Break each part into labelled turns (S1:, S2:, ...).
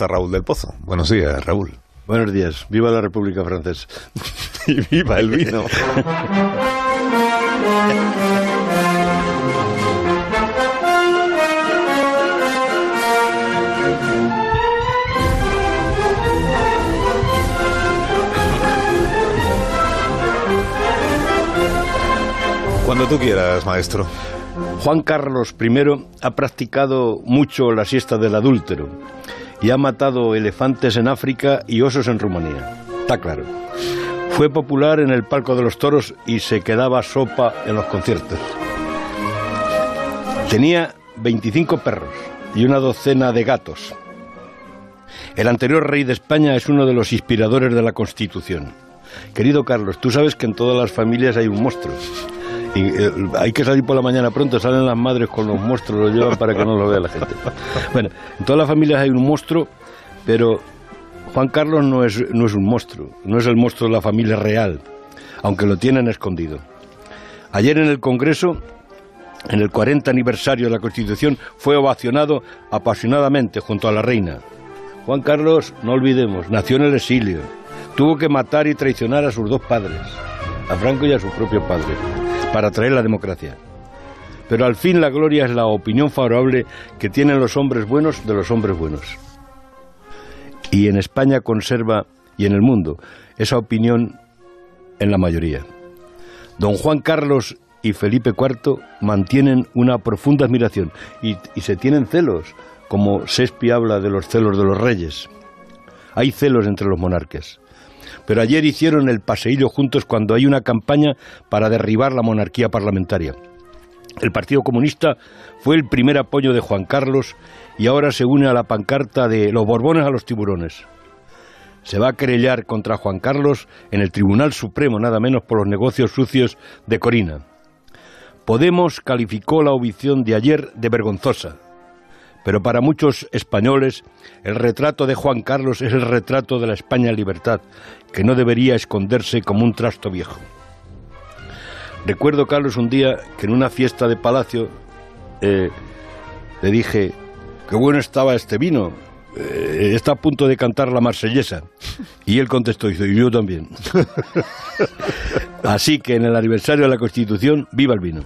S1: está Raúl del Pozo. Buenos días, Raúl.
S2: Buenos días. Viva la República Francesa.
S1: y viva el vino. Cuando tú quieras, maestro.
S2: Juan Carlos I ha practicado mucho la siesta del adúltero y ha matado elefantes en África y osos en Rumanía. Está claro. Fue popular en el palco de los toros y se quedaba sopa en los conciertos. Tenía 25 perros y una docena de gatos. El anterior rey de España es uno de los inspiradores de la Constitución. Querido Carlos, tú sabes que en todas las familias hay un monstruo. Y, eh, hay que salir por la mañana pronto, salen las madres con los monstruos, los llevan para que no lo vea la gente. Bueno, en todas las familias hay un monstruo, pero Juan Carlos no es, no es un monstruo, no es el monstruo de la familia real, aunque lo tienen escondido. Ayer en el Congreso, en el 40 aniversario de la Constitución, fue ovacionado apasionadamente junto a la reina. Juan Carlos, no olvidemos, nació en el exilio. Tuvo que matar y traicionar a sus dos padres, a Franco y a su propio padre para traer la democracia. Pero al fin la gloria es la opinión favorable que tienen los hombres buenos de los hombres buenos. Y en España conserva, y en el mundo, esa opinión en la mayoría. Don Juan Carlos y Felipe IV mantienen una profunda admiración y, se tienen celos, como Shakespeare habla de los celos de los reyes. Hay celos entre los monarcas pero ayer hicieron el paseillo juntos cuando hay una campaña para derribar la monarquía parlamentaria. El Partido Comunista fue el primer apoyo de Juan Carlos y ahora se une a la pancarta de los Borbones a los tiburones. Se va a querellar contra Juan Carlos en el Tribunal Supremo, nada menos por los negocios sucios de Corina. Podemos calificó la audición de ayer de vergonzosa pero para muchos españoles el retrato de Juan Carlos es el retrato de la España libertad, que no debería esconderse como un trasto viejo. Recuerdo, Carlos, un día que en una fiesta de palacio eh, le dije, qué bueno estaba este vino, eh, está a punto de cantar la marsellesa. Y él contestó, y yo también. Así que en el aniversario de la Constitución, viva el vino.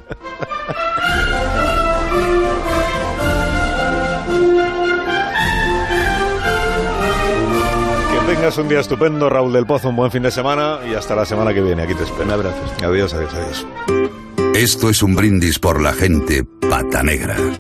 S1: Tengas un día estupendo, Raúl del Pozo, un buen fin de semana y hasta la semana que viene. Aquí te espero.
S2: Un abrazo.
S1: Adiós, adiós, adiós.
S3: Esto es un brindis por la gente pata negra.